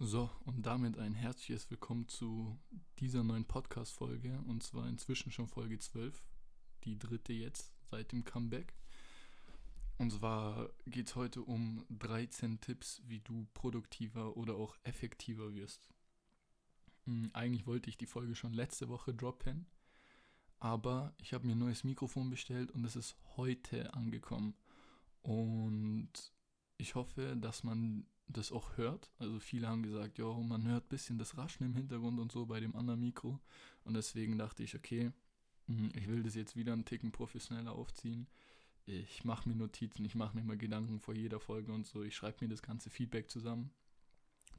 So, und damit ein herzliches Willkommen zu dieser neuen Podcast-Folge. Und zwar inzwischen schon Folge 12. Die dritte jetzt seit dem Comeback. Und zwar geht es heute um 13 Tipps, wie du produktiver oder auch effektiver wirst. Hm, eigentlich wollte ich die Folge schon letzte Woche droppen. Aber ich habe mir ein neues Mikrofon bestellt und es ist heute angekommen. Und ich hoffe, dass man das auch hört. Also viele haben gesagt, ja, man hört ein bisschen das Raschen im Hintergrund und so bei dem anderen Mikro. Und deswegen dachte ich, okay, hm, ich will das jetzt wieder einen Ticken professioneller aufziehen. Ich mache mir Notizen, ich mache mir mal Gedanken vor jeder Folge und so. Ich schreibe mir das ganze Feedback zusammen.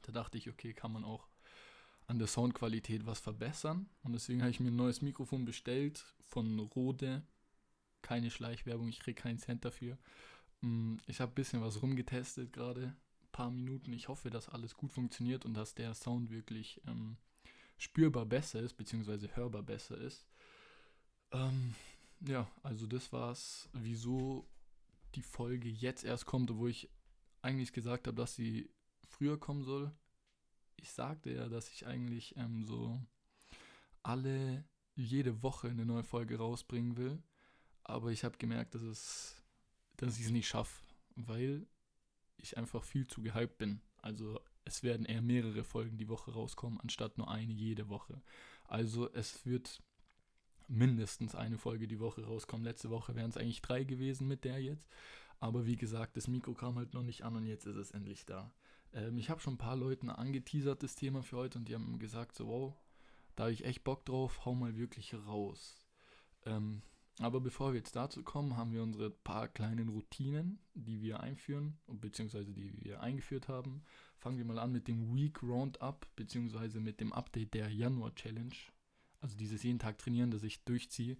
Da dachte ich, okay, kann man auch an der Soundqualität was verbessern. Und deswegen habe ich mir ein neues Mikrofon bestellt von Rode. Keine Schleichwerbung, ich kriege keinen Cent dafür. Hm, ich habe ein bisschen was rumgetestet gerade paar Minuten. Ich hoffe, dass alles gut funktioniert und dass der Sound wirklich ähm, spürbar besser ist, beziehungsweise hörbar besser ist. Ähm, ja, also das war's, wieso die Folge jetzt erst kommt, obwohl ich eigentlich gesagt habe, dass sie früher kommen soll. Ich sagte ja, dass ich eigentlich ähm, so alle, jede Woche eine neue Folge rausbringen will. Aber ich habe gemerkt, dass es, dass ich es nicht schaffe, weil ich einfach viel zu gehypt bin. Also es werden eher mehrere Folgen die Woche rauskommen, anstatt nur eine jede Woche. Also es wird mindestens eine Folge die Woche rauskommen. Letzte Woche wären es eigentlich drei gewesen mit der jetzt. Aber wie gesagt, das Mikro kam halt noch nicht an und jetzt ist es endlich da. Ähm, ich habe schon ein paar Leuten angeteasert, das Thema für heute, und die haben gesagt, so wow, da habe ich echt Bock drauf, hau mal wirklich raus. Ähm, aber bevor wir jetzt dazu kommen, haben wir unsere paar kleinen Routinen, die wir einführen, beziehungsweise die wir eingeführt haben. Fangen wir mal an mit dem Week Roundup, beziehungsweise mit dem Update der Januar Challenge. Also dieses jeden Tag trainieren, das ich durchziehe.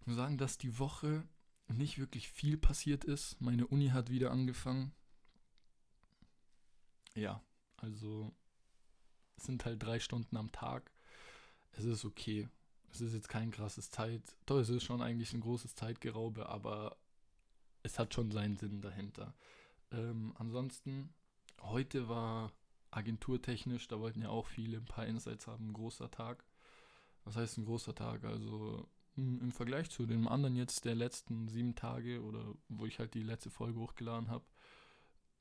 Ich muss sagen, dass die Woche nicht wirklich viel passiert ist. Meine Uni hat wieder angefangen. Ja, also es sind halt drei Stunden am Tag. Es ist okay es ist jetzt kein krasses Zeit. Doch, es ist schon eigentlich ein großes Zeitgeraube, aber es hat schon seinen Sinn dahinter. Ähm, ansonsten, heute war agenturtechnisch, da wollten ja auch viele ein paar Insights haben, ein großer Tag. Was heißt ein großer Tag? Also hm, im Vergleich zu den anderen jetzt der letzten sieben Tage oder wo ich halt die letzte Folge hochgeladen habe,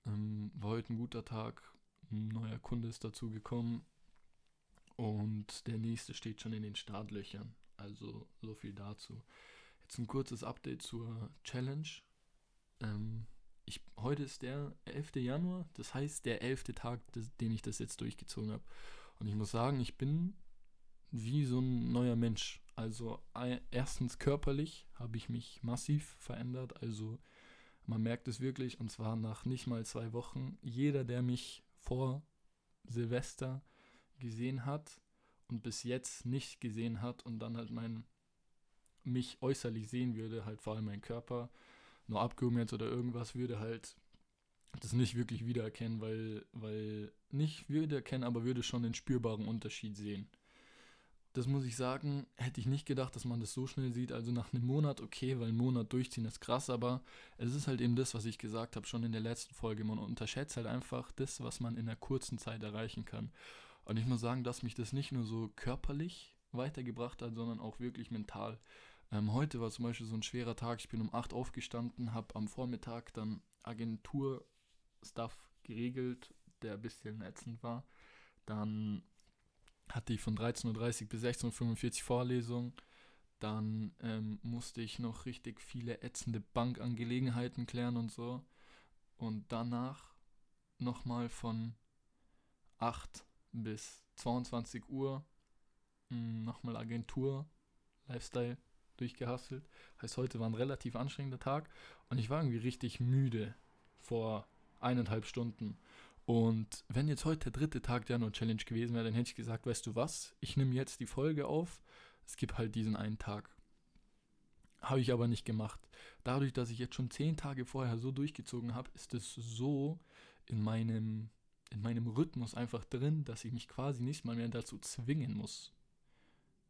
ähm, war heute ein guter Tag. Ein neuer Kunde ist dazu gekommen. Und der nächste steht schon in den Startlöchern. Also so viel dazu. Jetzt ein kurzes Update zur Challenge. Ähm, ich, heute ist der 11. Januar, das heißt der 11. Tag, des, den ich das jetzt durchgezogen habe. Und ich muss sagen, ich bin wie so ein neuer Mensch. Also erstens körperlich habe ich mich massiv verändert. Also man merkt es wirklich und zwar nach nicht mal zwei Wochen. Jeder, der mich vor Silvester gesehen hat und bis jetzt nicht gesehen hat und dann halt mein mich äußerlich sehen würde, halt vor allem mein Körper, nur abgehoben jetzt oder irgendwas, würde halt das nicht wirklich wiedererkennen, weil, weil nicht wiedererkennen, aber würde schon den spürbaren Unterschied sehen. Das muss ich sagen, hätte ich nicht gedacht, dass man das so schnell sieht. Also nach einem Monat, okay, weil einen Monat durchziehen ist krass, aber es ist halt eben das, was ich gesagt habe, schon in der letzten Folge. Man unterschätzt halt einfach das, was man in einer kurzen Zeit erreichen kann. Und ich muss sagen, dass mich das nicht nur so körperlich weitergebracht hat, sondern auch wirklich mental. Ähm, heute war zum Beispiel so ein schwerer Tag. Ich bin um 8 aufgestanden, habe am Vormittag dann Agentur-Stuff geregelt, der ein bisschen ätzend war. Dann hatte ich von 13.30 Uhr bis 16.45 Uhr Vorlesung. Dann ähm, musste ich noch richtig viele ätzende Bankangelegenheiten klären und so. Und danach nochmal von 8 bis 22 Uhr hm, nochmal Agentur, Lifestyle durchgehastelt. Heißt, heute war ein relativ anstrengender Tag und ich war irgendwie richtig müde vor eineinhalb Stunden. Und wenn jetzt heute der dritte Tag der Januar-Challenge gewesen wäre, dann hätte ich gesagt, weißt du was, ich nehme jetzt die Folge auf, es gibt halt diesen einen Tag. Habe ich aber nicht gemacht. Dadurch, dass ich jetzt schon zehn Tage vorher so durchgezogen habe, ist es so in meinem in meinem Rhythmus einfach drin, dass ich mich quasi nicht mal mehr dazu zwingen muss,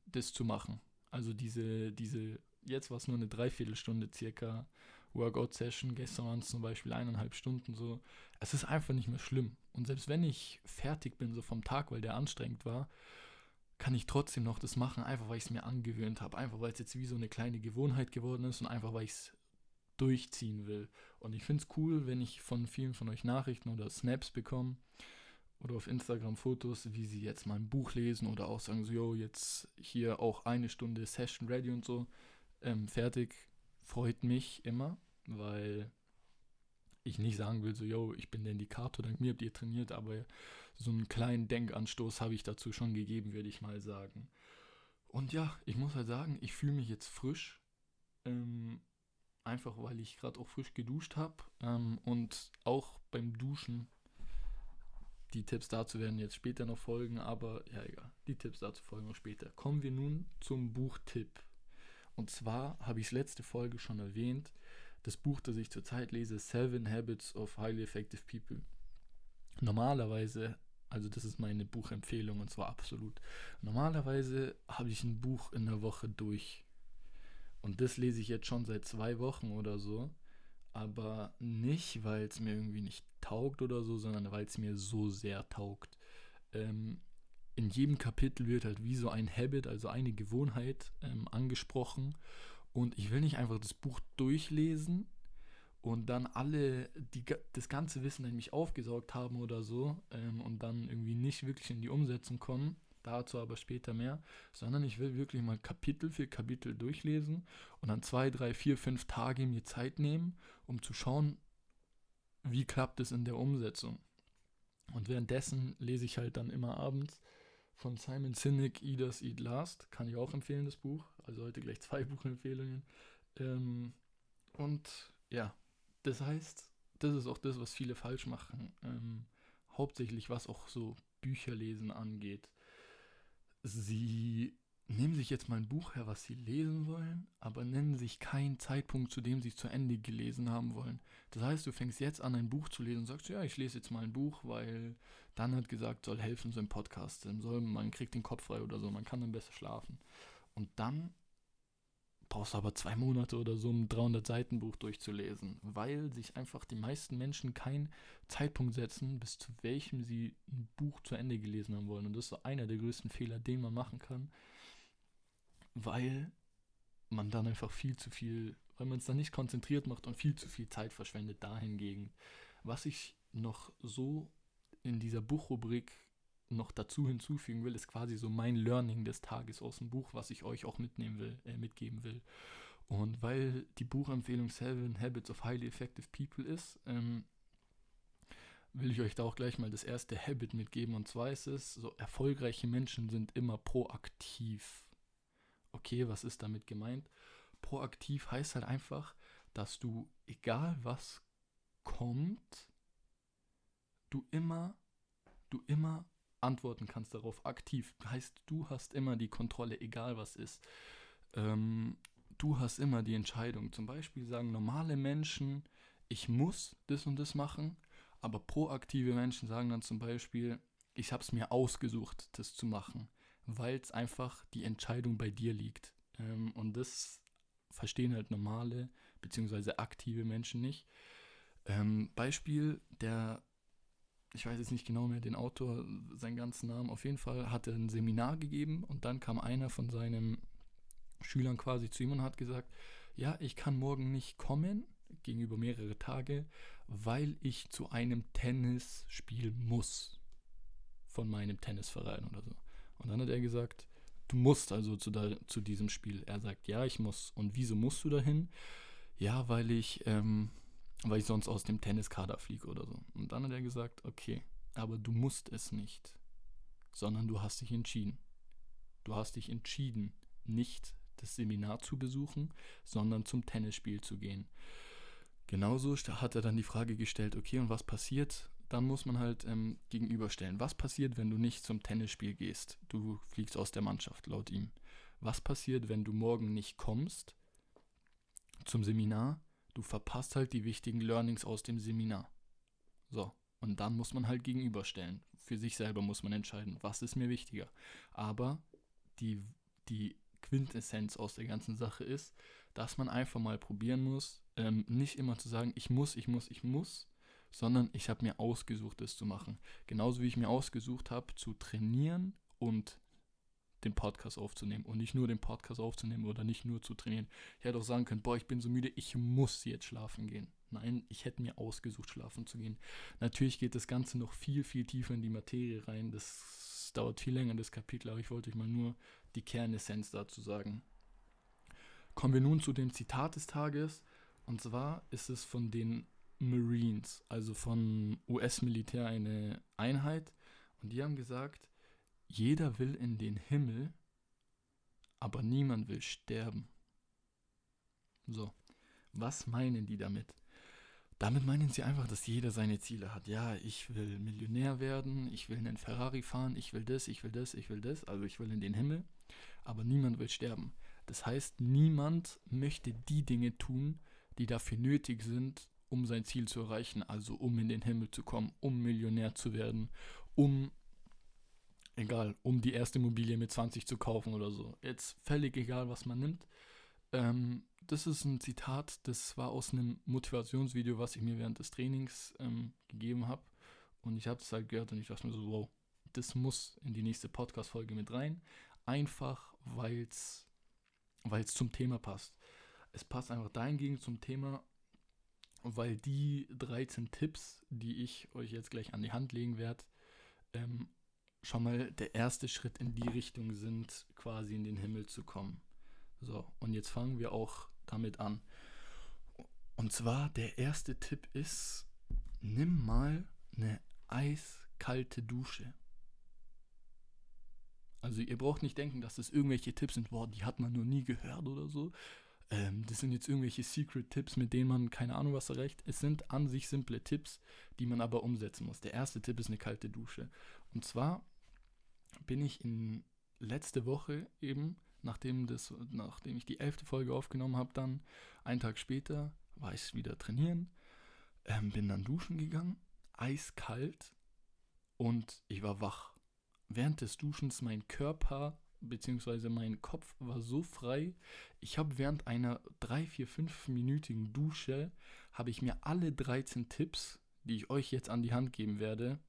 das zu machen. Also diese, diese, jetzt war es nur eine Dreiviertelstunde circa Workout-Session. Gestern waren es zum Beispiel eineinhalb Stunden so. Es ist einfach nicht mehr schlimm. Und selbst wenn ich fertig bin, so vom Tag, weil der anstrengend war, kann ich trotzdem noch das machen, einfach weil ich es mir angewöhnt habe. Einfach weil es jetzt wie so eine kleine Gewohnheit geworden ist und einfach weil ich es durchziehen will. Und ich finde es cool, wenn ich von vielen von euch Nachrichten oder Snaps bekomme oder auf Instagram Fotos, wie sie jetzt mal ein Buch lesen oder auch sagen so, yo, jetzt hier auch eine Stunde Session ready und so, ähm, fertig, freut mich immer, weil ich nicht sagen will, so, yo, ich bin der Indikator, dank mir habt ihr trainiert, aber so einen kleinen Denkanstoß habe ich dazu schon gegeben, würde ich mal sagen. Und ja, ich muss halt sagen, ich fühle mich jetzt frisch. Ähm, einfach weil ich gerade auch frisch geduscht habe. Ähm, und auch beim Duschen. Die Tipps dazu werden jetzt später noch folgen, aber ja, egal. Die Tipps dazu folgen noch später. Kommen wir nun zum Buchtipp. Und zwar habe ich es letzte Folge schon erwähnt. Das Buch, das ich zurzeit lese, Seven Habits of Highly Effective People. Normalerweise, also das ist meine Buchempfehlung und zwar absolut. Normalerweise habe ich ein Buch in der Woche durch. Und das lese ich jetzt schon seit zwei Wochen oder so. Aber nicht, weil es mir irgendwie nicht taugt oder so, sondern weil es mir so sehr taugt. Ähm, in jedem Kapitel wird halt wie so ein Habit, also eine Gewohnheit ähm, angesprochen. Und ich will nicht einfach das Buch durchlesen und dann alle die, das ganze Wissen in mich aufgesaugt haben oder so ähm, und dann irgendwie nicht wirklich in die Umsetzung kommen, dazu aber später mehr, sondern ich will wirklich mal Kapitel für Kapitel durchlesen und dann zwei, drei, vier, fünf Tage mir Zeit nehmen, um zu schauen, wie klappt es in der Umsetzung. Und währenddessen lese ich halt dann immer abends von Simon Sinek Eaters Eat Last, kann ich auch empfehlen, das Buch. Also heute gleich zwei Buchempfehlungen. Ähm, und ja, das heißt, das ist auch das, was viele falsch machen. Ähm, hauptsächlich was auch so Bücherlesen angeht sie nehmen sich jetzt mal ein Buch her, was sie lesen wollen, aber nennen sich keinen Zeitpunkt, zu dem sie es zu Ende gelesen haben wollen. Das heißt, du fängst jetzt an, ein Buch zu lesen und sagst, ja, ich lese jetzt mal ein Buch, weil dann hat gesagt, soll helfen, so ein Podcast, soll, man kriegt den Kopf frei oder so, man kann dann besser schlafen. Und dann brauchst du aber zwei Monate oder so, um ein 300-Seiten-Buch durchzulesen, weil sich einfach die meisten Menschen keinen Zeitpunkt setzen, bis zu welchem sie ein Buch zu Ende gelesen haben wollen. Und das ist so einer der größten Fehler, den man machen kann, weil man dann einfach viel zu viel, weil man es dann nicht konzentriert macht und viel zu viel Zeit verschwendet dahingegen. Was ich noch so in dieser Buchrubrik noch dazu hinzufügen will, ist quasi so mein Learning des Tages aus dem Buch, was ich euch auch mitnehmen will, äh, mitgeben will. Und weil die Buchempfehlung Seven Habits of Highly Effective People ist, ähm, will ich euch da auch gleich mal das erste Habit mitgeben. Und zwar ist es, so erfolgreiche Menschen sind immer proaktiv. Okay, was ist damit gemeint? Proaktiv heißt halt einfach, dass du, egal was kommt, du immer, du immer antworten kannst darauf aktiv. Heißt, du hast immer die Kontrolle, egal was ist. Ähm, du hast immer die Entscheidung. Zum Beispiel sagen normale Menschen, ich muss das und das machen, aber proaktive Menschen sagen dann zum Beispiel, ich habe es mir ausgesucht, das zu machen, weil es einfach die Entscheidung bei dir liegt. Ähm, und das verstehen halt normale bzw. aktive Menschen nicht. Ähm, Beispiel, der ich weiß jetzt nicht genau mehr den Autor, seinen ganzen Namen, auf jeden Fall hat er ein Seminar gegeben und dann kam einer von seinen Schülern quasi zu ihm und hat gesagt, ja, ich kann morgen nicht kommen, gegenüber mehrere Tage, weil ich zu einem Tennisspiel muss. Von meinem Tennisverein oder so. Und dann hat er gesagt, du musst also zu, da, zu diesem Spiel. Er sagt, ja, ich muss. Und wieso musst du dahin? Ja, weil ich ähm, weil ich sonst aus dem Tenniskader fliege oder so. Und dann hat er gesagt, okay, aber du musst es nicht, sondern du hast dich entschieden. Du hast dich entschieden, nicht das Seminar zu besuchen, sondern zum Tennisspiel zu gehen. Genauso hat er dann die Frage gestellt, okay, und was passiert? Dann muss man halt ähm, gegenüberstellen. Was passiert, wenn du nicht zum Tennisspiel gehst? Du fliegst aus der Mannschaft, laut ihm. Was passiert, wenn du morgen nicht kommst zum Seminar? Du verpasst halt die wichtigen Learnings aus dem Seminar. So, und dann muss man halt gegenüberstellen. Für sich selber muss man entscheiden, was ist mir wichtiger. Aber die, die Quintessenz aus der ganzen Sache ist, dass man einfach mal probieren muss, ähm, nicht immer zu sagen, ich muss, ich muss, ich muss, sondern ich habe mir ausgesucht, das zu machen. Genauso wie ich mir ausgesucht habe, zu trainieren und den Podcast aufzunehmen und nicht nur den Podcast aufzunehmen oder nicht nur zu trainieren. Ich hätte auch sagen können, boah, ich bin so müde, ich muss jetzt schlafen gehen. Nein, ich hätte mir ausgesucht, schlafen zu gehen. Natürlich geht das Ganze noch viel, viel tiefer in die Materie rein. Das dauert viel länger, das Kapitel, aber ich wollte euch mal nur die Kernessenz dazu sagen. Kommen wir nun zu dem Zitat des Tages. Und zwar ist es von den Marines, also von US-Militär eine Einheit. Und die haben gesagt, jeder will in den Himmel, aber niemand will sterben. So, was meinen die damit? Damit meinen sie einfach, dass jeder seine Ziele hat. Ja, ich will Millionär werden, ich will einen Ferrari fahren, ich will das, ich will das, ich will das, also ich will in den Himmel, aber niemand will sterben. Das heißt, niemand möchte die Dinge tun, die dafür nötig sind, um sein Ziel zu erreichen, also um in den Himmel zu kommen, um Millionär zu werden, um, egal, um die erste Immobilie mit 20 zu kaufen oder so. Jetzt völlig egal, was man nimmt. Ähm, das ist ein Zitat, das war aus einem Motivationsvideo, was ich mir während des Trainings ähm, gegeben habe. Und ich habe es halt gehört und ich dachte mir so, wow, das muss in die nächste Podcast-Folge mit rein. Einfach, weil es zum Thema passt. Es passt einfach dahingegen zum Thema, weil die 13 Tipps, die ich euch jetzt gleich an die Hand legen werde, ähm, schon mal der erste Schritt in die Richtung sind, quasi in den Himmel zu kommen. So, und jetzt fangen wir auch damit an. Und zwar der erste Tipp ist, nimm mal eine eiskalte Dusche. Also ihr braucht nicht denken, dass das irgendwelche Tipps sind, boah, die hat man noch nie gehört oder so. Ähm, das sind jetzt irgendwelche Secret-Tipps, mit denen man keine Ahnung was erreicht. Es sind an sich simple Tipps, die man aber umsetzen muss. Der erste Tipp ist eine kalte Dusche. Und zwar bin ich in letzte Woche eben nachdem, das, nachdem ich die elfte Folge aufgenommen habe, dann einen Tag später war ich wieder trainieren, ähm, bin dann duschen gegangen, eiskalt und ich war wach. Während des Duschens mein Körper bzw. mein Kopf war so frei. Ich habe während einer 3, 4, 5-minütigen Dusche, habe ich mir alle 13 Tipps, die ich euch jetzt an die Hand geben werde,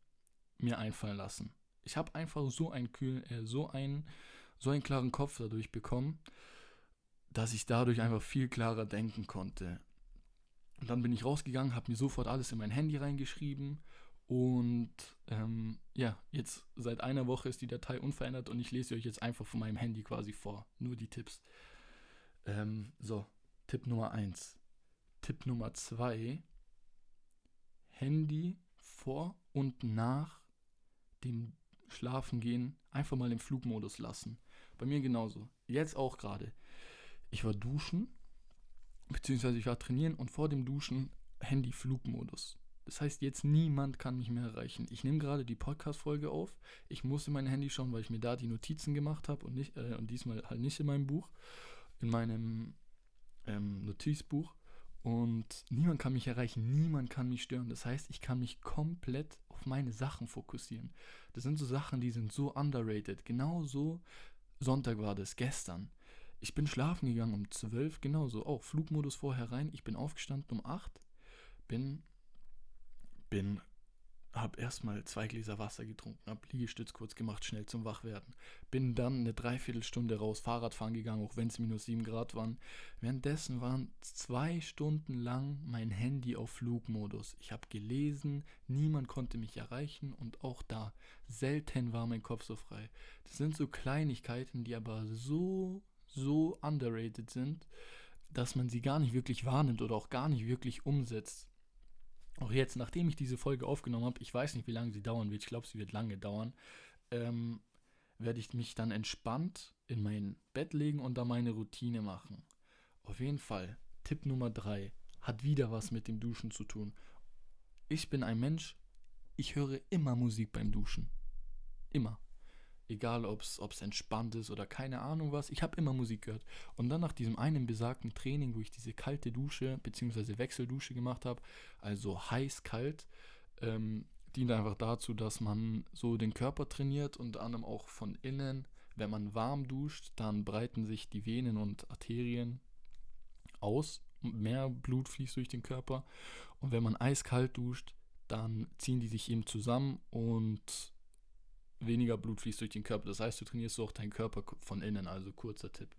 mir einfallen lassen. Ich habe einfach so einen kühlen, äh, so einen so einen klaren Kopf dadurch bekommen, dass ich dadurch einfach viel klarer denken konnte. Und dann bin ich rausgegangen, habe mir sofort alles in mein Handy reingeschrieben und ähm, ja, jetzt seit einer Woche ist die Datei unverändert und ich lese euch jetzt einfach von meinem Handy quasi vor. Nur die Tipps. Ähm, so, Tipp Nummer 1. Tipp Nummer 2. Handy vor und nach dem Schlafengehen einfach mal im Flugmodus lassen. Bei mir genauso. Jetzt auch gerade. Ich war duschen, beziehungsweise ich war trainieren und vor dem Duschen Handy Flugmodus. Das heißt, jetzt niemand kann mich mehr erreichen. Ich nehme gerade die Podcast-Folge auf. Ich muss in mein Handy schauen, weil ich mir da die Notizen gemacht habe und, nicht, äh, und diesmal halt nicht in meinem Buch, in meinem ähm, Notizbuch. Und niemand kann mich erreichen, niemand kann mich stören. Das heißt, ich kann mich komplett auf meine Sachen fokussieren. Das sind so Sachen, die sind so underrated. Genauso Sonntag war das, gestern. Ich bin schlafen gegangen um 12, genauso, auch Flugmodus vorher rein. Ich bin aufgestanden um 8, bin, bin, hab erstmal zwei Gläser Wasser getrunken, hab Liegestütz kurz gemacht, schnell zum Wachwerden. Bin dann eine Dreiviertelstunde raus Fahrradfahren gegangen, auch wenn es minus 7 Grad waren. Währenddessen waren zwei Stunden lang mein Handy auf Flugmodus. Ich habe gelesen, niemand konnte mich erreichen und auch da selten war mein Kopf so frei. Das sind so Kleinigkeiten, die aber so, so underrated sind, dass man sie gar nicht wirklich wahrnimmt oder auch gar nicht wirklich umsetzt. Auch jetzt, nachdem ich diese Folge aufgenommen habe, ich weiß nicht, wie lange sie dauern wird, ich glaube, sie wird lange dauern, ähm, werde ich mich dann entspannt in mein Bett legen und da meine Routine machen. Auf jeden Fall, Tipp Nummer 3 hat wieder was mit dem Duschen zu tun. Ich bin ein Mensch, ich höre immer Musik beim Duschen. Immer. Egal, ob es entspannt ist oder keine Ahnung was, ich habe immer Musik gehört. Und dann nach diesem einen besagten Training, wo ich diese kalte Dusche bzw. Wechseldusche gemacht habe, also heiß-kalt, ähm, dient einfach dazu, dass man so den Körper trainiert, unter anderem auch von innen. Wenn man warm duscht, dann breiten sich die Venen und Arterien aus mehr Blut fließt durch den Körper. Und wenn man eiskalt duscht, dann ziehen die sich eben zusammen und weniger Blut fließt durch den Körper. Das heißt, du trainierst auch deinen Körper von innen, also kurzer Tipp.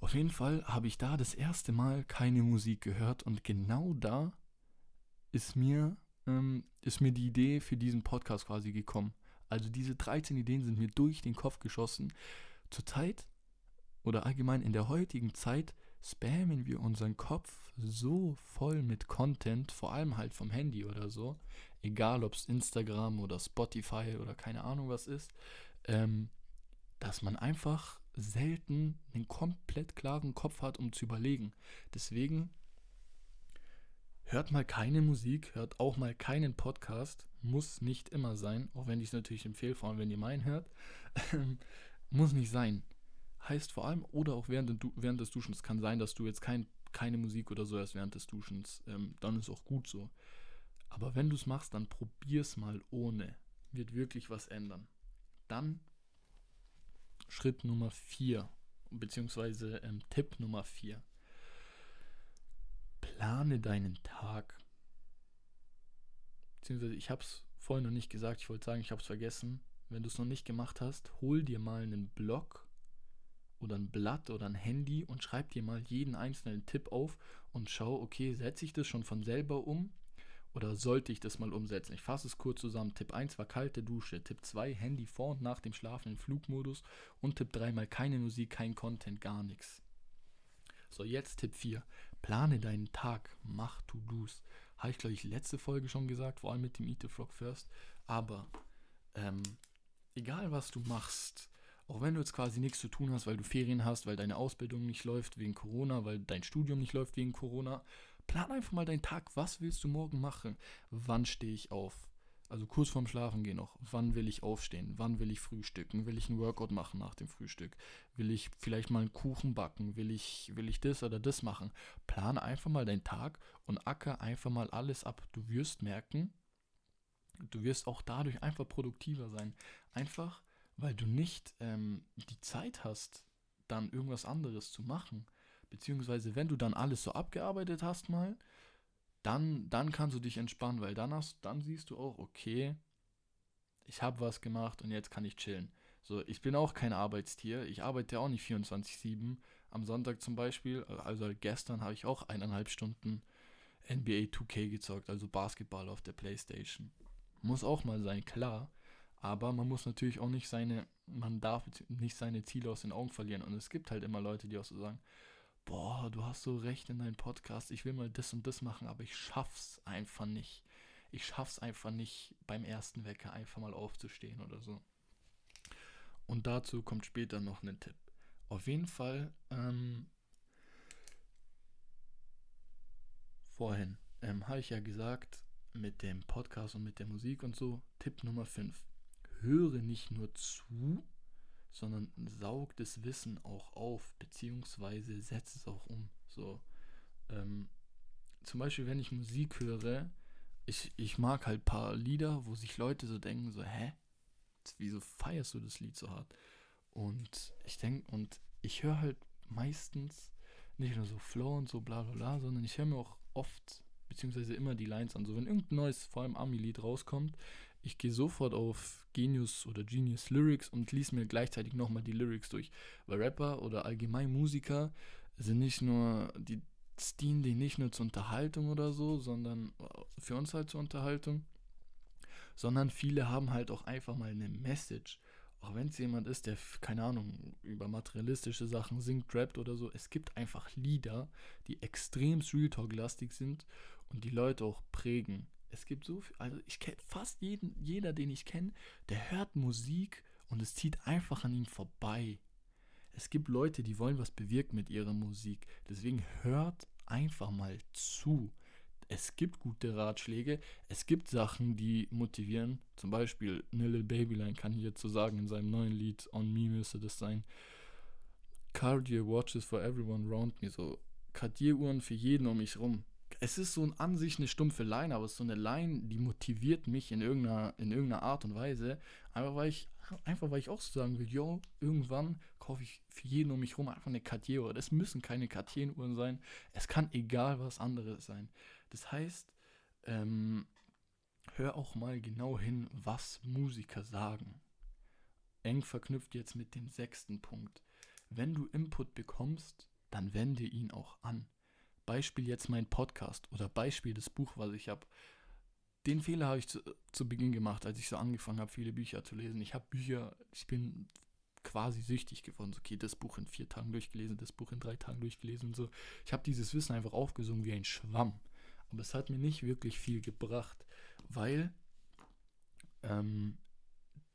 Auf jeden Fall habe ich da das erste Mal keine Musik gehört und genau da ist mir, ähm, ist mir die Idee für diesen Podcast quasi gekommen. Also diese 13 Ideen sind mir durch den Kopf geschossen. Zurzeit oder allgemein in der heutigen Zeit spammen wir unseren Kopf so voll mit Content, vor allem halt vom Handy oder so, egal ob es Instagram oder Spotify oder keine Ahnung was ist, ähm, dass man einfach selten einen komplett klaren Kopf hat, um zu überlegen. Deswegen hört mal keine Musik, hört auch mal keinen Podcast, muss nicht immer sein, auch wenn ich es natürlich empfehle, vor allem wenn ihr meinen hört, muss nicht sein. Heißt vor allem, oder auch während, während des Duschens, kann sein, dass du jetzt kein, keine Musik oder so erst während des Duschens, ähm, dann ist auch gut so. Aber wenn du es machst, dann probier's mal ohne. Wird wirklich was ändern. Dann Schritt Nummer 4, beziehungsweise ähm, Tipp Nummer 4. Plane deinen Tag. Beziehungsweise ich habe es vorhin noch nicht gesagt, ich wollte sagen, ich habe es vergessen. Wenn du es noch nicht gemacht hast, hol dir mal einen Block oder ein Blatt oder ein Handy und schreib dir mal jeden einzelnen Tipp auf und schau, okay, setze ich das schon von selber um oder sollte ich das mal umsetzen? Ich fasse es kurz zusammen. Tipp 1 war kalte Dusche. Tipp 2 Handy vor und nach dem Schlafen in Flugmodus. Und Tipp 3 mal keine Musik, kein Content, gar nichts. So, jetzt Tipp 4. Plane deinen Tag. Mach To-Dos. Habe ich, glaube ich, letzte Folge schon gesagt, vor allem mit dem Eat the Frog First. Aber ähm, egal was du machst, auch wenn du jetzt quasi nichts zu tun hast, weil du Ferien hast, weil deine Ausbildung nicht läuft wegen Corona, weil dein Studium nicht läuft wegen Corona, Plan einfach mal deinen Tag. Was willst du morgen machen? Wann stehe ich auf? Also kurz vorm Schlafen gehen noch. Wann will ich aufstehen? Wann will ich frühstücken? Will ich einen Workout machen nach dem Frühstück? Will ich vielleicht mal einen Kuchen backen? Will ich, will ich das oder das machen? Plane einfach mal deinen Tag und acker einfach mal alles ab. Du wirst merken, du wirst auch dadurch einfach produktiver sein. Einfach, weil du nicht ähm, die Zeit hast, dann irgendwas anderes zu machen. Beziehungsweise, wenn du dann alles so abgearbeitet hast mal, dann, dann kannst du dich entspannen, weil dann, hast, dann siehst du auch, okay, ich habe was gemacht und jetzt kann ich chillen. So, ich bin auch kein Arbeitstier. Ich arbeite auch nicht 24-7. Am Sonntag zum Beispiel, also gestern habe ich auch eineinhalb Stunden NBA 2K gezockt, also Basketball auf der Playstation. Muss auch mal sein, klar. Aber man muss natürlich auch nicht seine, man darf nicht seine Ziele aus den Augen verlieren. Und es gibt halt immer Leute, die auch so sagen, boah, du hast so recht in deinem Podcast, ich will mal das und das machen, aber ich schaff's einfach nicht. Ich schaff's einfach nicht, beim ersten Wecker einfach mal aufzustehen oder so. Und dazu kommt später noch ein Tipp. Auf jeden Fall, ähm, vorhin ähm, habe ich ja gesagt, mit dem Podcast und mit der Musik und so, Tipp Nummer 5. Höre nicht nur zu, sondern saug das Wissen auch auf, beziehungsweise setzt es auch um. So, ähm, zum Beispiel, wenn ich Musik höre, ich, ich mag halt ein paar Lieder, wo sich Leute so denken, so, hä? Wieso feierst du das Lied so hart? Und ich denke, und ich höre halt meistens nicht nur so Flow und so bla bla bla, sondern ich höre mir auch oft, beziehungsweise immer die Lines an. So, wenn irgendein neues, vor allem Ami-Lied rauskommt, ich gehe sofort auf Genius oder Genius Lyrics und lese mir gleichzeitig nochmal die Lyrics durch. Weil Rapper oder allgemein Musiker sind nicht nur, die dienen die nicht nur zur Unterhaltung oder so, sondern äh, für uns halt zur Unterhaltung, sondern viele haben halt auch einfach mal eine Message. Auch wenn es jemand ist, der, keine Ahnung, über materialistische Sachen singt, rappt oder so, es gibt einfach Lieder, die extrem Real Talk-lastig sind und die Leute auch prägen. Es gibt so viel, also ich kenne fast jeden, jeder, den ich kenne, der hört Musik und es zieht einfach an ihm vorbei. Es gibt Leute, die wollen was bewirken mit ihrer Musik. Deswegen hört einfach mal zu. Es gibt gute Ratschläge, es gibt Sachen, die motivieren. Zum Beispiel Little Babyline kann hier zu sagen in seinem neuen Lied On Me müsste das sein. Cartier Watches for everyone around me. So Cartier-Uhren für jeden um mich rum es ist so an sich eine stumpfe Line, aber es ist so eine Line, die motiviert mich in irgendeiner, in irgendeiner Art und Weise. Einfach weil ich, einfach weil ich auch so sagen will, yo, irgendwann kaufe ich für jeden um mich herum einfach eine Cartier-Uhr. Das müssen keine Cartier-Uhren sein. Es kann egal was anderes sein. Das heißt, ähm, hör auch mal genau hin, was Musiker sagen. Eng verknüpft jetzt mit dem sechsten Punkt. Wenn du Input bekommst, dann wende ihn auch an. Beispiel jetzt mein Podcast oder Beispiel das Buch, was ich habe. Den Fehler habe ich zu, zu, Beginn gemacht, als ich so angefangen habe, viele Bücher zu lesen. Ich habe Bücher, ich bin quasi süchtig geworden. So, okay, das Buch in vier Tagen durchgelesen, das Buch in drei Tagen durchgelesen und so. Ich habe dieses Wissen einfach aufgesungen wie ein Schwamm. Aber es hat mir nicht wirklich viel gebracht, weil ähm,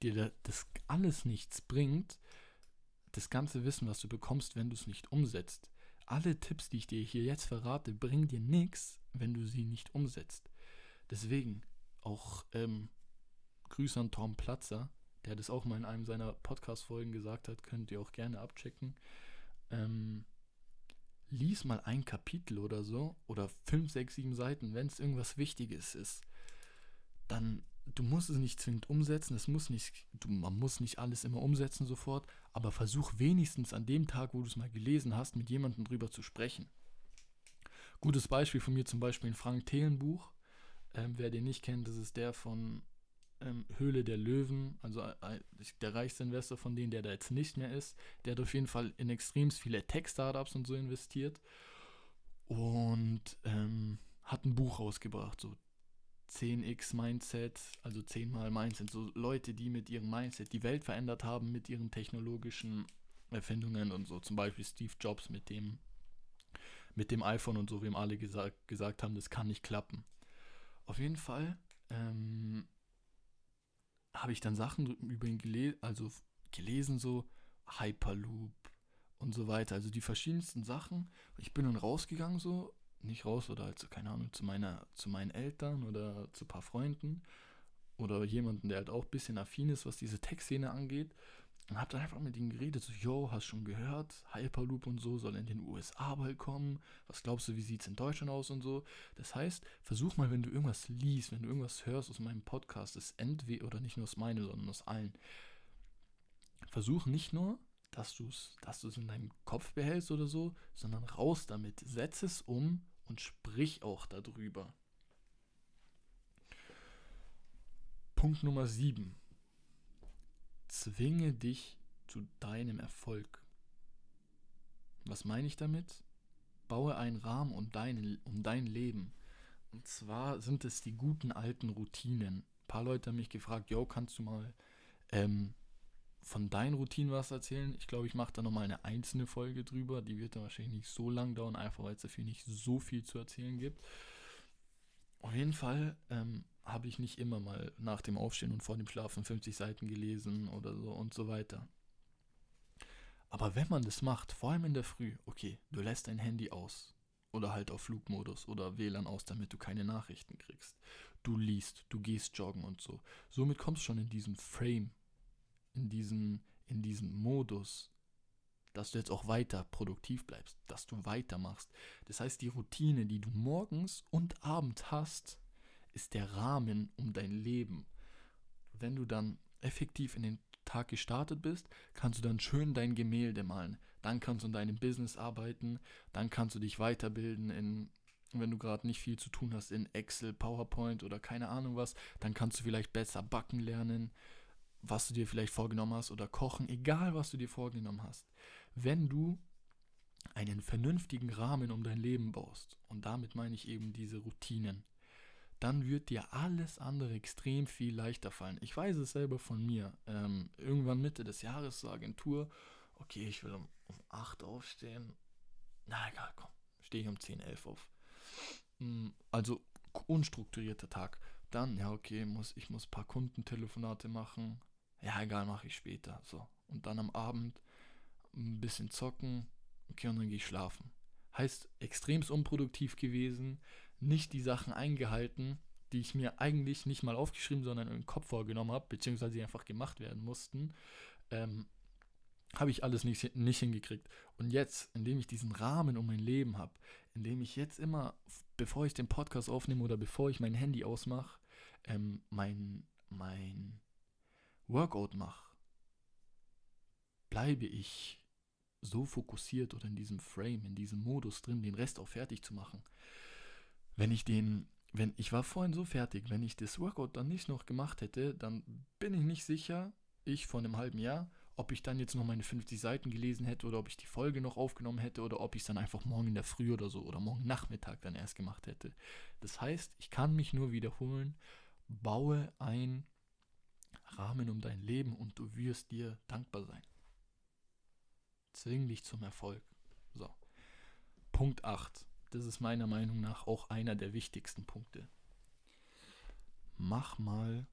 dir das alles nichts bringt, das ganze Wissen, was du bekommst, wenn du es nicht umsetzt. Alle Tipps, die ich dir hier jetzt verrate, bringen dir nichts, wenn du sie nicht umsetzt. Deswegen auch ähm, Grüße an Tom Platzer, der das auch mal in einem seiner Podcast-Folgen gesagt hat, könnt ihr auch gerne abchecken. Ähm, lies mal ein Kapitel oder so, oder fünf, sechs, sieben Seiten, wenn es irgendwas Wichtiges ist, dann du musst es nicht zwingend umsetzen, es muss nicht, du, man muss nicht alles immer umsetzen sofort, aber versuch wenigstens an dem Tag, wo du es mal gelesen hast, mit jemandem drüber zu sprechen. Gutes Beispiel von mir zum Beispiel ein Frank Thelen Buch. Ähm, wer den nicht kennt, das ist der von ähm, Höhle der Löwen, also äh, der reichste Investor von denen, der da jetzt nicht mehr ist. Der hat auf jeden Fall in extrem viele Tech-Startups und so investiert und ähm, hat ein Buch rausgebracht, so 10x Mindset, also 10 mal Mindset, so Leute, die mit ihrem Mindset die Welt verändert haben, mit ihren technologischen Erfindungen und so, zum Beispiel Steve Jobs mit dem, mit dem iPhone und so, wie ihm alle gesagt, gesagt haben, das kann nicht klappen. Auf jeden Fall ähm, habe ich dann Sachen über ihn gele also gelesen, so Hyperloop und so weiter, also die verschiedensten Sachen. Ich bin dann rausgegangen so nicht raus oder halt, keine Ahnung, zu, meiner, zu meinen Eltern oder zu ein paar Freunden oder jemanden, der halt auch ein bisschen affin ist, was diese Tech-Szene angeht. Und hab dann einfach mit ihnen geredet, so, yo, hast schon gehört, Hyperloop und so soll in den USA bald kommen. Was glaubst du, wie sieht es in Deutschland aus und so? Das heißt, versuch mal, wenn du irgendwas liest, wenn du irgendwas hörst aus meinem Podcast, ist entweder, oder nicht nur aus meinem, sondern aus allen, versuch nicht nur, dass du es dass in deinem Kopf behältst oder so, sondern raus damit. Setz es um und sprich auch darüber. Punkt Nummer 7. Zwinge dich zu deinem Erfolg. Was meine ich damit? Baue einen Rahmen um dein, um dein Leben. Und zwar sind es die guten alten Routinen. Ein paar Leute haben mich gefragt, yo, kannst du mal ähm, von deinen Routinen was erzählen. Ich glaube, ich mache da nochmal eine einzelne Folge drüber. Die wird dann wahrscheinlich nicht so lang dauern, einfach weil es dafür nicht so viel zu erzählen gibt. Auf jeden Fall ähm, habe ich nicht immer mal nach dem Aufstehen und vor dem Schlafen 50 Seiten gelesen oder so und so weiter. Aber wenn man das macht, vor allem in der Früh, okay, du lässt dein Handy aus oder halt auf Flugmodus oder WLAN aus, damit du keine Nachrichten kriegst. Du liest, du gehst joggen und so. Somit kommst du schon in diesen Frame, in diesen, in diesen Modus, dass du jetzt auch weiter produktiv bleibst, dass du weitermachst. Das heißt, die Routine, die du morgens und abends hast, ist der Rahmen um dein Leben. Wenn du dann effektiv in den Tag gestartet bist, kannst du dann schön dein Gemälde malen. Dann kannst du in deinem Business arbeiten, dann kannst du dich weiterbilden in wenn du gerade nicht viel zu tun hast in Excel, PowerPoint oder keine Ahnung was, dann kannst du vielleicht besser backen lernen was du dir vielleicht vorgenommen hast oder kochen, egal was du dir vorgenommen hast. Wenn du einen vernünftigen Rahmen um dein Leben baust, und damit meine ich eben diese Routinen, dann wird dir alles andere extrem viel leichter fallen. Ich weiß es selber von mir. Ähm, irgendwann Mitte des Jahres zur Agentur, okay, ich will um, um 8 aufstehen. Na egal, komm, stehe ich um 10, 11 auf. Hm, also unstrukturierter Tag. Dann, ja, okay, muss, ich muss ein paar Kundentelefonate machen, ja, egal, mache ich später. So. Und dann am Abend ein bisschen zocken, okay, und dann gehe ich schlafen. Heißt, extrem unproduktiv gewesen, nicht die Sachen eingehalten, die ich mir eigentlich nicht mal aufgeschrieben, sondern im Kopf vorgenommen habe, beziehungsweise die einfach gemacht werden mussten, ähm, habe ich alles nicht, nicht hingekriegt. Und jetzt, indem ich diesen Rahmen um mein Leben habe, indem ich jetzt immer bevor ich den Podcast aufnehme oder bevor ich mein Handy ausmache, ähm, mein, mein Workout mache, bleibe ich so fokussiert oder in diesem Frame, in diesem Modus drin, den Rest auch fertig zu machen. Wenn ich den, wenn ich war vorhin so fertig, wenn ich das Workout dann nicht noch gemacht hätte, dann bin ich nicht sicher, ich vor einem halben Jahr, ob ich dann jetzt noch meine 50 Seiten gelesen hätte oder ob ich die Folge noch aufgenommen hätte oder ob ich es dann einfach morgen in der Früh oder so oder morgen Nachmittag dann erst gemacht hätte. Das heißt, ich kann mich nur wiederholen, baue ein Rahmen um dein Leben und du wirst dir dankbar sein. Zwing dich zum Erfolg. So. Punkt 8. Das ist meiner Meinung nach auch einer der wichtigsten Punkte. Mach mal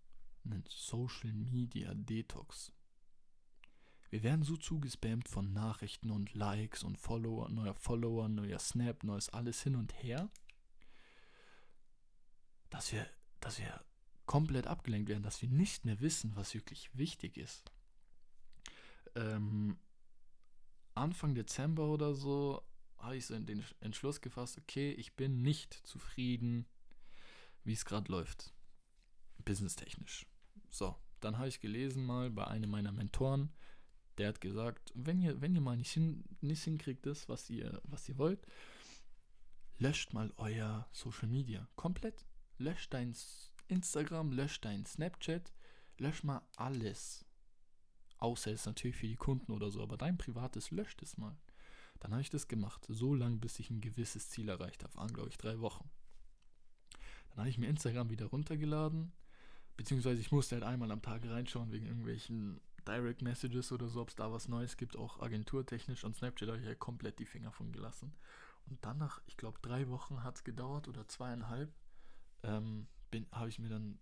einen Social Media Detox. Wir werden so zugespammt von Nachrichten und Likes und Follower, neuer Follower, neuer Snap, neues alles hin und her, dass wir, dass wir komplett abgelenkt werden, dass wir nicht mehr wissen, was wirklich wichtig ist. Ähm, Anfang Dezember oder so habe ich so den Entschluss gefasst, okay, ich bin nicht zufrieden, wie es gerade läuft. Businesstechnisch. So, dann habe ich gelesen mal bei einem meiner Mentoren, der hat gesagt, wenn ihr, wenn ihr mal nicht, hin, nicht hinkriegt, das, was ihr, was ihr wollt, löscht mal euer Social Media. Komplett. Löscht dein Instagram, löscht dein Snapchat, löscht mal alles. Außer es natürlich für die Kunden oder so, aber dein privates löscht es mal. Dann habe ich das gemacht, so lange, bis ich ein gewisses Ziel erreicht habe. Waren, glaube ich, drei Wochen. Dann habe ich mir Instagram wieder runtergeladen, beziehungsweise ich musste halt einmal am Tag reinschauen wegen irgendwelchen Direct Messages oder so, ob es da was Neues gibt, auch agenturtechnisch und Snapchat habe ich ja komplett die Finger von gelassen. Und dann nach, ich glaube, drei Wochen hat es gedauert oder zweieinhalb, ähm, habe ich mir dann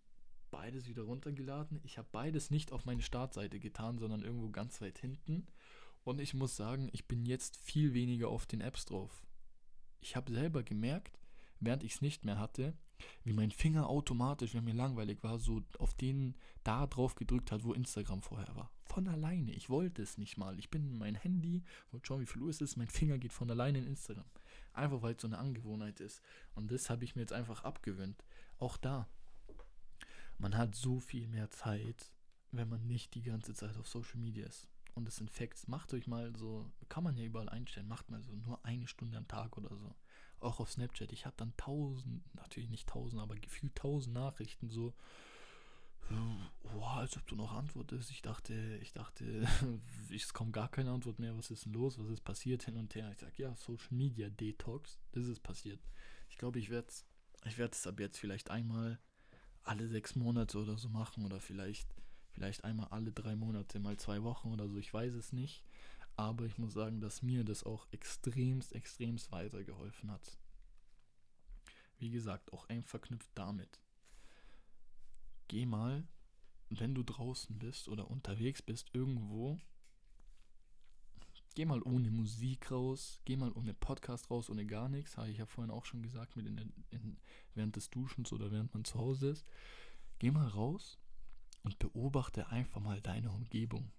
beides wieder runtergeladen. Ich habe beides nicht auf meine Startseite getan, sondern irgendwo ganz weit hinten. Und ich muss sagen, ich bin jetzt viel weniger auf den Apps drauf. Ich habe selber gemerkt, während ich es nicht mehr hatte, wie mein Finger automatisch, wenn mir langweilig war, so auf den da drauf gedrückt hat, wo Instagram vorher war. Von alleine. Ich wollte es nicht mal. Ich bin in mein Handy, wollte schauen, wie viel Uhr es ist. Mein Finger geht von alleine in Instagram. Einfach weil es so eine Angewohnheit ist. Und das habe ich mir jetzt einfach abgewöhnt. Auch da. Man hat so viel mehr Zeit, wenn man nicht die ganze Zeit auf Social Media ist. Und das sind Facts. Macht euch mal so, kann man ja überall einstellen, macht mal so nur eine Stunde am Tag oder so auch auf Snapchat. Ich hatte dann tausend, natürlich nicht tausend, aber gefühlt tausend Nachrichten so. Wow, als ob du noch antwortest. Ich dachte, ich dachte, es kommt gar keine Antwort mehr. Was ist denn los? Was ist passiert hin und her? Ich sage, ja, Social Media Detox. Das ist passiert. Ich glaube, ich werde es ich werd's ab jetzt vielleicht einmal alle sechs Monate oder so machen oder vielleicht, vielleicht einmal alle drei Monate, mal zwei Wochen oder so. Ich weiß es nicht. Aber ich muss sagen, dass mir das auch extremst, extremst weitergeholfen hat. Wie gesagt, auch eng verknüpft damit. Geh mal, wenn du draußen bist oder unterwegs bist, irgendwo, geh mal ohne Musik raus, geh mal ohne Podcast raus, ohne gar nichts. Habe ich ja vorhin auch schon gesagt, mit in, in, während des Duschens oder während man zu Hause ist. Geh mal raus und beobachte einfach mal deine Umgebung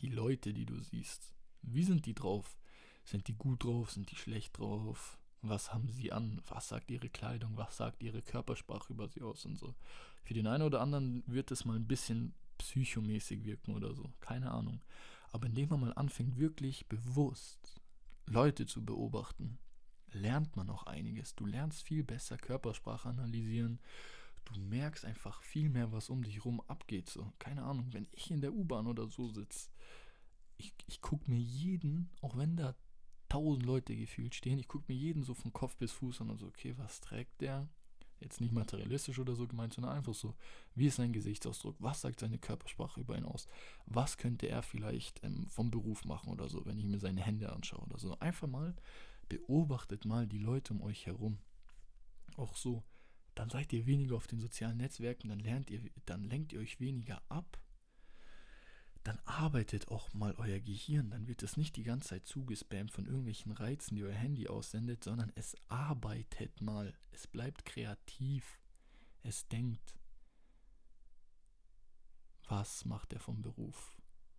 die Leute, die du siehst. Wie sind die drauf? Sind die gut drauf? Sind die schlecht drauf? Was haben sie an? Was sagt ihre Kleidung? Was sagt ihre Körpersprache über sie aus und so? Für den einen oder anderen wird es mal ein bisschen psychomäßig wirken oder so. Keine Ahnung. Aber indem man mal anfängt, wirklich bewusst Leute zu beobachten, lernt man auch einiges. Du lernst viel besser Körpersprache analysieren. Du merkst einfach viel mehr, was um dich rum abgeht. So, keine Ahnung, wenn ich in der U-Bahn oder so sitze, ich, ich gucke mir jeden, auch wenn da tausend Leute gefühlt stehen, ich gucke mir jeden so von Kopf bis Fuß an und so, okay, was trägt der? Jetzt nicht materialistisch oder so gemeint, sondern einfach so, wie ist sein Gesichtsausdruck? Was sagt seine Körpersprache über ihn aus? Was könnte er vielleicht ähm, vom Beruf machen oder so, wenn ich mir seine Hände anschaue oder so? Einfach mal beobachtet mal die Leute um euch herum. Auch so, dann seid ihr weniger auf den sozialen Netzwerken, dann lernt ihr, dann lenkt ihr euch weniger ab dann arbeitet auch mal euer Gehirn. Dann wird es nicht die ganze Zeit zugespammt von irgendwelchen Reizen, die euer Handy aussendet, sondern es arbeitet mal. Es bleibt kreativ. Es denkt. Was macht er vom Beruf?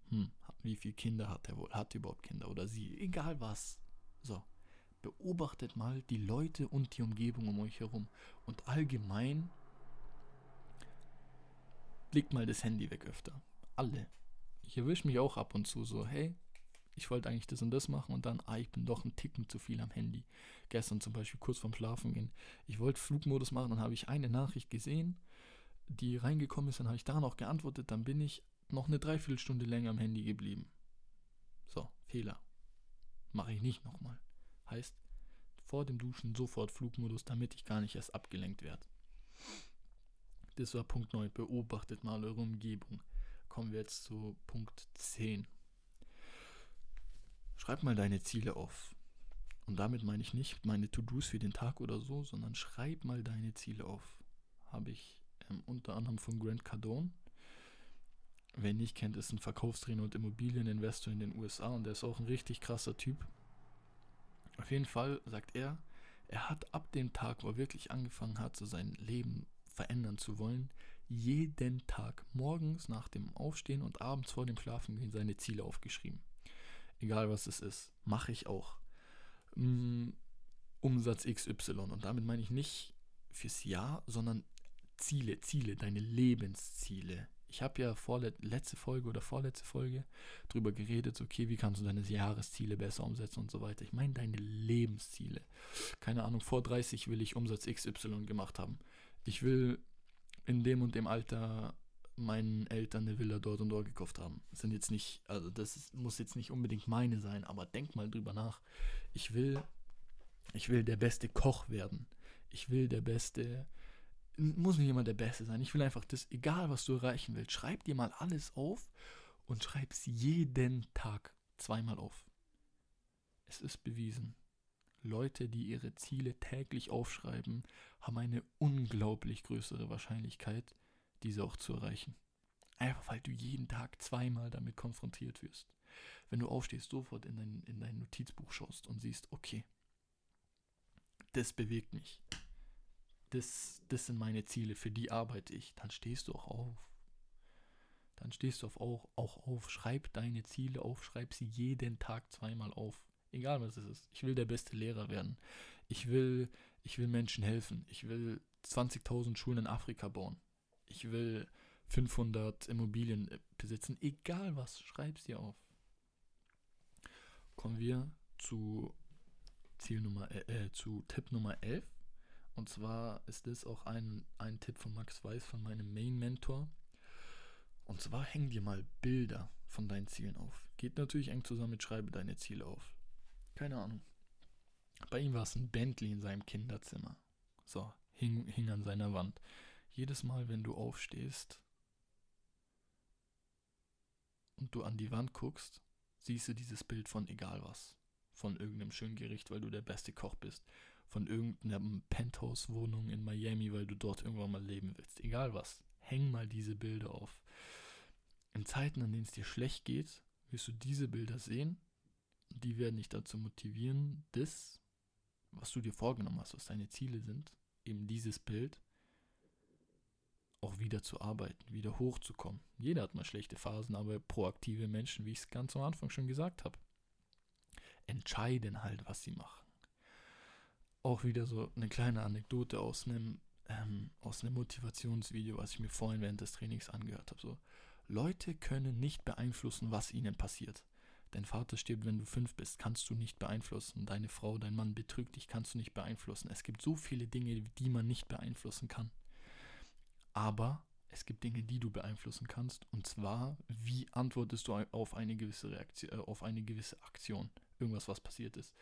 Hm, wie viele Kinder hat er wohl? Hat er überhaupt Kinder oder sie? Egal was. So. Beobachtet mal die Leute und die Umgebung um euch herum. Und allgemein legt mal das Handy weg öfter. Alle. Ich erwische mich auch ab und zu so, hey, ich wollte eigentlich das und das machen und dann, ah, ich bin doch ein Ticken zu viel am Handy. Gestern zum Beispiel kurz vorm Schlafen gehen. Ich wollte Flugmodus machen, dann habe ich eine Nachricht gesehen, die reingekommen ist, dann habe ich da noch geantwortet, dann bin ich noch eine Dreiviertelstunde länger am Handy geblieben. So, Fehler. Mache ich nicht nochmal. Heißt, vor dem Duschen sofort Flugmodus, damit ich gar nicht erst abgelenkt werde. Das war Punkt 9. Beobachtet mal eure Umgebung. Kommen wir jetzt zu Punkt 10. Schreib mal deine Ziele auf. Und damit meine ich nicht meine To-Dos für den Tag oder so, sondern schreib mal deine Ziele auf. Habe ich ähm, unter anderem von Grant Cardone. Wer nicht kennt, ist ein Verkaufstrainer und Immobilieninvestor in den USA und der ist auch ein richtig krasser Typ. Auf jeden Fall sagt er, er hat ab dem Tag, wo er wirklich angefangen hat, so sein Leben verändern zu wollen, jeden Tag morgens nach dem Aufstehen und abends vor dem Schlafengehen seine Ziele aufgeschrieben. Egal was es ist, mache ich auch. Um, Umsatz XY und damit meine ich nicht fürs Jahr, sondern Ziele, Ziele, deine Lebensziele. Ich habe ja letzte Folge oder vorletzte Folge darüber geredet, okay, wie kannst du deine Jahresziele besser umsetzen und so weiter. Ich meine deine Lebensziele. Keine Ahnung, vor 30 will ich Umsatz XY gemacht haben. Ich will in dem und dem Alter meinen Eltern eine Villa dort und dort gekauft haben. Das sind jetzt nicht, also das ist, muss jetzt nicht unbedingt meine sein, aber denk mal drüber nach. Ich will, ich will der beste Koch werden. Ich will der beste muss nicht immer der Beste sein. Ich will einfach das, egal was du erreichen willst, schreib dir mal alles auf und schreib es jeden Tag zweimal auf. Es ist bewiesen. Leute, die ihre Ziele täglich aufschreiben, haben eine unglaublich größere Wahrscheinlichkeit, diese auch zu erreichen. Einfach weil du jeden Tag zweimal damit konfrontiert wirst. Wenn du aufstehst, sofort in dein, in dein Notizbuch schaust und siehst, okay, das bewegt mich das, das sind meine Ziele, für die arbeite ich, dann stehst du auch auf. Dann stehst du auf, auch, auch auf, schreib deine Ziele auf, schreib sie jeden Tag zweimal auf. Egal was es ist. Ich will der beste Lehrer werden. Ich will, ich will Menschen helfen. Ich will 20.000 Schulen in Afrika bauen. Ich will 500 Immobilien äh, besitzen. Egal was, schreib sie auf. Kommen wir zu Ziel Nummer, äh, äh zu Tipp Nummer 11. Und zwar ist das auch ein, ein Tipp von Max Weiß, von meinem Main-Mentor. Und zwar häng dir mal Bilder von deinen Zielen auf. Geht natürlich eng zusammen mit Schreibe deine Ziele auf. Keine Ahnung. Bei ihm war es ein Bentley in seinem Kinderzimmer. So, hing, hing an seiner Wand. Jedes Mal, wenn du aufstehst und du an die Wand guckst, siehst du dieses Bild von egal was. Von irgendeinem schönen Gericht, weil du der beste Koch bist von irgendeiner Penthouse-Wohnung in Miami, weil du dort irgendwann mal leben willst. Egal was. Häng mal diese Bilder auf. In Zeiten, an denen es dir schlecht geht, wirst du diese Bilder sehen. Die werden dich dazu motivieren, das, was du dir vorgenommen hast, was deine Ziele sind, eben dieses Bild, auch wieder zu arbeiten, wieder hochzukommen. Jeder hat mal schlechte Phasen, aber proaktive Menschen, wie ich es ganz am Anfang schon gesagt habe, entscheiden halt, was sie machen auch wieder so eine kleine Anekdote aus einem, ähm, aus einem Motivationsvideo, was ich mir vorhin während des Trainings angehört habe. So, Leute können nicht beeinflussen, was ihnen passiert. Dein Vater stirbt, wenn du fünf bist, kannst du nicht beeinflussen. Deine Frau, dein Mann betrügt dich, kannst du nicht beeinflussen. Es gibt so viele Dinge, die man nicht beeinflussen kann. Aber es gibt Dinge, die du beeinflussen kannst. Und zwar, wie antwortest du auf eine gewisse Reaktion, äh, auf eine gewisse Aktion, irgendwas, was passiert ist.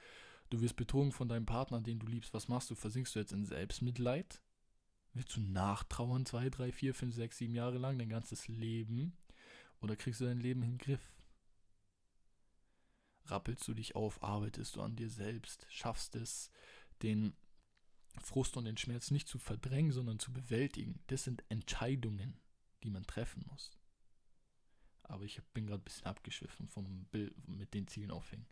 Du wirst betrogen von deinem Partner, den du liebst. Was machst du? Versinkst du jetzt in Selbstmitleid? Willst du nachtrauern zwei, drei, vier, fünf, sechs, sieben Jahre lang, dein ganzes Leben? Oder kriegst du dein Leben in den Griff? Rappelst du dich auf, arbeitest du an dir selbst, schaffst es, den Frust und den Schmerz nicht zu verdrängen, sondern zu bewältigen. Das sind Entscheidungen, die man treffen muss. Aber ich bin gerade ein bisschen abgeschwiffen vom Bild mit den Zielen aufhängen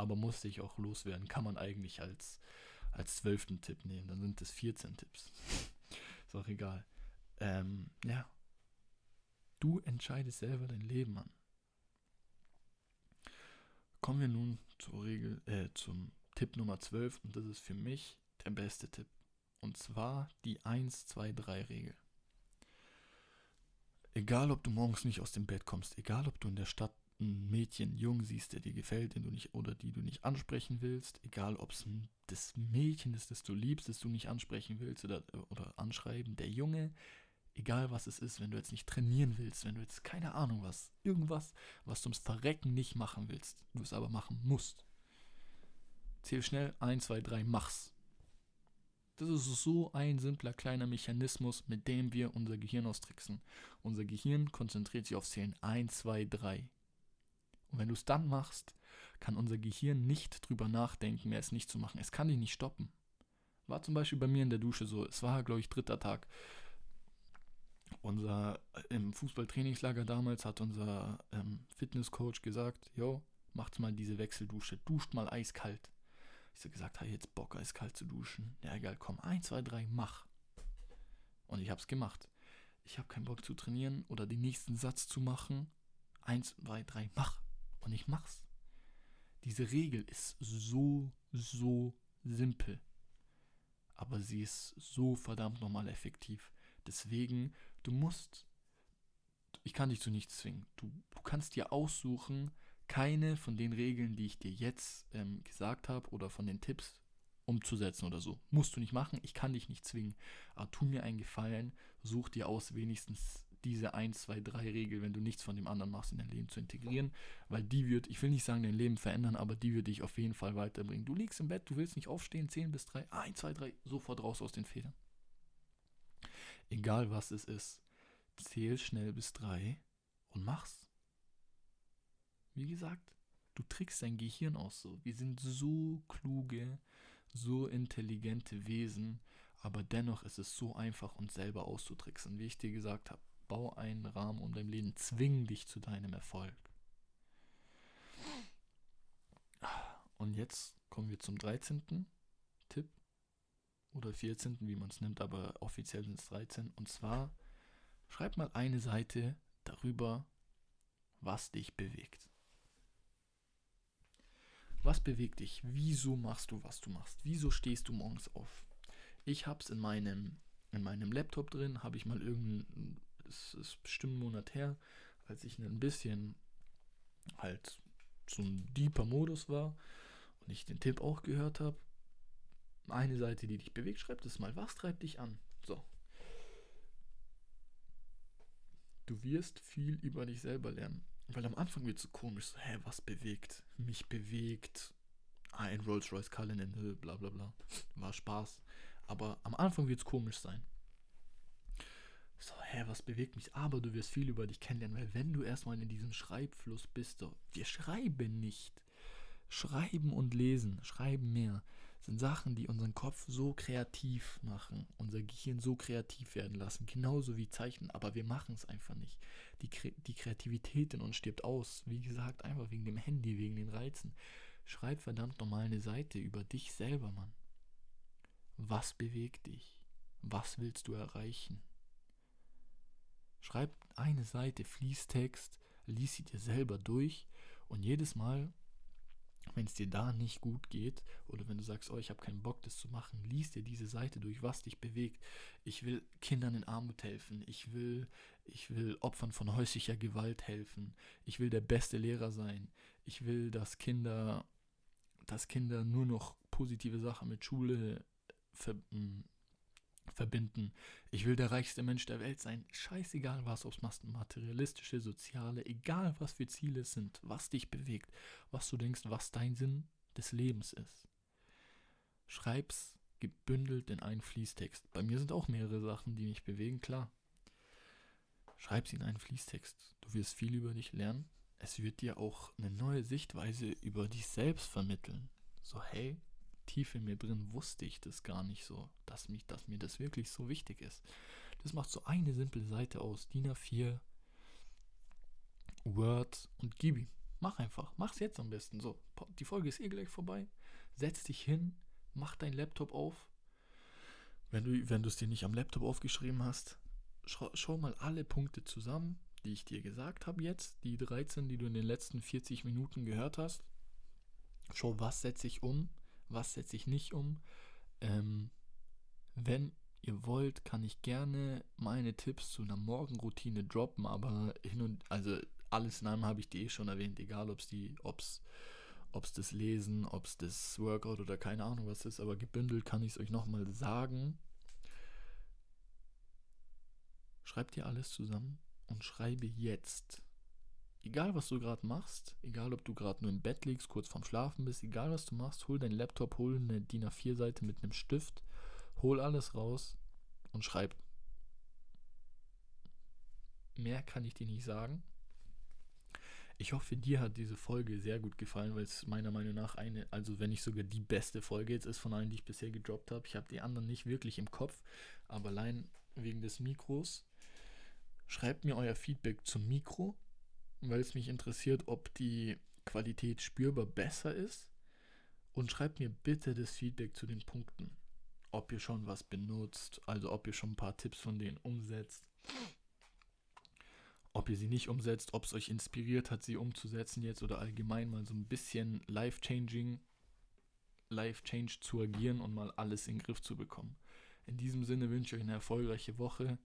aber musste ich auch loswerden. Kann man eigentlich als, als zwölften Tipp nehmen. Dann sind es 14 Tipps. Ist auch egal. Ähm, ja. Du entscheidest selber dein Leben an. Kommen wir nun zur Regel, äh, zum Tipp Nummer 12 und das ist für mich der beste Tipp. Und zwar die 1-2-3-Regel. Egal, ob du morgens nicht aus dem Bett kommst, egal, ob du in der Stadt ein Mädchen, Jung siehst, der dir gefällt, den du nicht oder die du nicht ansprechen willst, egal ob es das Mädchen ist, das du liebst, das du nicht ansprechen willst oder, oder anschreiben, der Junge, egal was es ist, wenn du jetzt nicht trainieren willst, wenn du jetzt keine Ahnung was, irgendwas, was du ums Verrecken nicht machen willst, du es aber machen musst. Zähl schnell, 1, 2, 3, mach's. Das ist so ein simpler kleiner Mechanismus, mit dem wir unser Gehirn austricksen. Unser Gehirn konzentriert sich auf Zählen 1, 2, 3. Und wenn du es dann machst, kann unser Gehirn nicht drüber nachdenken, mehr es nicht zu machen. Es kann dich nicht stoppen. War zum Beispiel bei mir in der Dusche so. Es war, glaube ich, dritter Tag. Unser äh, im Fußballtrainingslager damals hat unser ähm, Fitnesscoach gesagt, yo, macht mal diese Wechseldusche, duscht mal eiskalt. Ich so gesagt, habe jetzt Bock, eiskalt zu duschen. Ja, egal, komm, 1, 2, 3, mach. Und ich habe es gemacht. Ich habe keinen Bock zu trainieren oder den nächsten Satz zu machen. 1, 2, 3, mach und ich mach's. Diese Regel ist so, so simpel. Aber sie ist so verdammt nochmal effektiv. Deswegen, du musst, ich kann dich zu nichts zwingen. Du, du kannst dir aussuchen, keine von den Regeln, die ich dir jetzt ähm, gesagt habe oder von den Tipps umzusetzen oder so. Musst du nicht machen, ich kann dich nicht zwingen. Aber tu mir einen Gefallen, such dir aus wenigstens diese 1, 2, 3 Regel, wenn du nichts von dem anderen machst, in dein Leben zu integrieren, weil die wird, ich will nicht sagen, dein Leben verändern, aber die wird dich auf jeden Fall weiterbringen. Du liegst im Bett, du willst nicht aufstehen, 10 bis 3, 1, 2, 3, sofort raus aus den Federn. Egal was es ist, zähl schnell bis 3 und mach's. Wie gesagt, du trickst dein Gehirn aus so. Wir sind so kluge, so intelligente Wesen, aber dennoch ist es so einfach, uns selber auszutricksen, wie ich dir gesagt habe. Bau einen Rahmen um dein Leben. Zwing dich zu deinem Erfolg. Und jetzt kommen wir zum 13. Oder 14., wie man es nimmt, aber offiziell sind es 13. Und zwar, schreib mal eine Seite darüber, was dich bewegt. Was bewegt dich? Wieso machst du, was du machst? Wieso stehst du morgens auf? Ich habe es in meinem, in meinem Laptop drin, habe ich mal irgendein es ist bestimmt einen Monat her, als ich ein bisschen halt so ein deeper Modus war und ich den Tipp auch gehört habe. Eine Seite, die dich bewegt, schreibt es mal. Was treibt dich an? So. Du wirst viel über dich selber lernen. Weil am Anfang wird es so komisch, so, hä, was bewegt? Mich bewegt ein Rolls-Royce Cullinan, bla bla bla. War Spaß. Aber am Anfang wird es komisch sein so, hä, was bewegt mich? Aber du wirst viel über dich kennenlernen, weil wenn du erstmal in diesem Schreibfluss bist, so, wir schreiben nicht. Schreiben und lesen, schreiben mehr, sind Sachen, die unseren Kopf so kreativ machen, unser Gehirn so kreativ werden lassen, genauso wie Zeichnen, aber wir machen es einfach nicht. Die, die Kreativität in uns stirbt aus, wie gesagt, einfach wegen dem Handy, wegen den Reizen. Schreib verdammt nochmal eine Seite über dich selber, Mann. Was bewegt dich? Was willst du erreichen? Schreib eine Seite Fließtext, lies sie dir selber durch und jedes Mal, wenn es dir da nicht gut geht oder wenn du sagst, oh, ich habe keinen Bock, das zu machen, lies dir diese Seite durch, was dich bewegt. Ich will Kindern in Armut helfen. Ich will, ich will Opfern von häuslicher Gewalt helfen. Ich will der beste Lehrer sein. Ich will, dass Kinder, dass Kinder nur noch positive Sachen mit Schule ver verbinden. Ich will der reichste Mensch der Welt sein. Scheißegal was, ob es materialistische, soziale, egal was für Ziele sind, was dich bewegt, was du denkst, was dein Sinn des Lebens ist. Schreib's gebündelt in einen Fließtext. Bei mir sind auch mehrere Sachen, die mich bewegen, klar. Schreib's in einen Fließtext. Du wirst viel über dich lernen. Es wird dir auch eine neue Sichtweise über dich selbst vermitteln. So, hey, tief in mir drin wusste ich das gar nicht so, dass, mich, dass mir das wirklich so wichtig ist. Das macht so eine simple Seite aus. DIN A4, Word und Gibi. Mach einfach. Mach's jetzt am besten. So, die Folge ist eh gleich vorbei. Setz dich hin, mach dein Laptop auf. Wenn du wenn es dir nicht am Laptop aufgeschrieben hast, schau, schau mal alle Punkte zusammen, die ich dir gesagt habe jetzt, die 13, die du in den letzten 40 Minuten gehört hast. Schau, was setze ich um, was setze ich nicht um. Ähm, wenn ihr wollt, kann ich gerne meine Tipps zu einer Morgenroutine droppen, aber hin und also alles in allem habe ich die eh schon erwähnt, egal ob es die, ob's, ob's das Lesen, ob es das Workout oder keine Ahnung was ist, aber gebündelt kann ich es euch nochmal sagen. Schreibt ihr alles zusammen und schreibe jetzt. Egal was du gerade machst, egal ob du gerade nur im Bett liegst, kurz vorm Schlafen bist, egal was du machst, hol deinen Laptop, hol eine DIN A4-Seite mit einem Stift, hol alles raus und schreib. Mehr kann ich dir nicht sagen. Ich hoffe, dir hat diese Folge sehr gut gefallen, weil es meiner Meinung nach eine, also wenn nicht sogar die beste Folge jetzt ist von allen, die ich bisher gedroppt habe. Ich habe die anderen nicht wirklich im Kopf, aber allein wegen des Mikros. Schreibt mir euer Feedback zum Mikro, weil es mich interessiert, ob die Qualität spürbar besser ist. Und schreibt mir bitte das Feedback zu den Punkten. Ob ihr schon was benutzt, also ob ihr schon ein paar Tipps von denen umsetzt ob ihr sie nicht umsetzt, ob es euch inspiriert hat, sie umzusetzen jetzt oder allgemein mal so ein bisschen life-changing, life-change zu agieren und mal alles in den Griff zu bekommen. In diesem Sinne wünsche ich euch eine erfolgreiche Woche.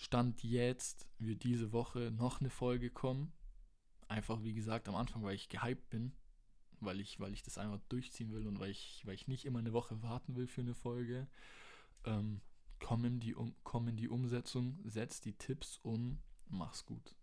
Stand jetzt wird diese Woche noch eine Folge kommen. Einfach wie gesagt am Anfang, weil ich gehypt bin, weil ich, weil ich das einfach durchziehen will und weil ich, weil ich nicht immer eine Woche warten will für eine Folge. Ähm, komm, in die, um, komm in die Umsetzung, setz die Tipps um Mach's gut.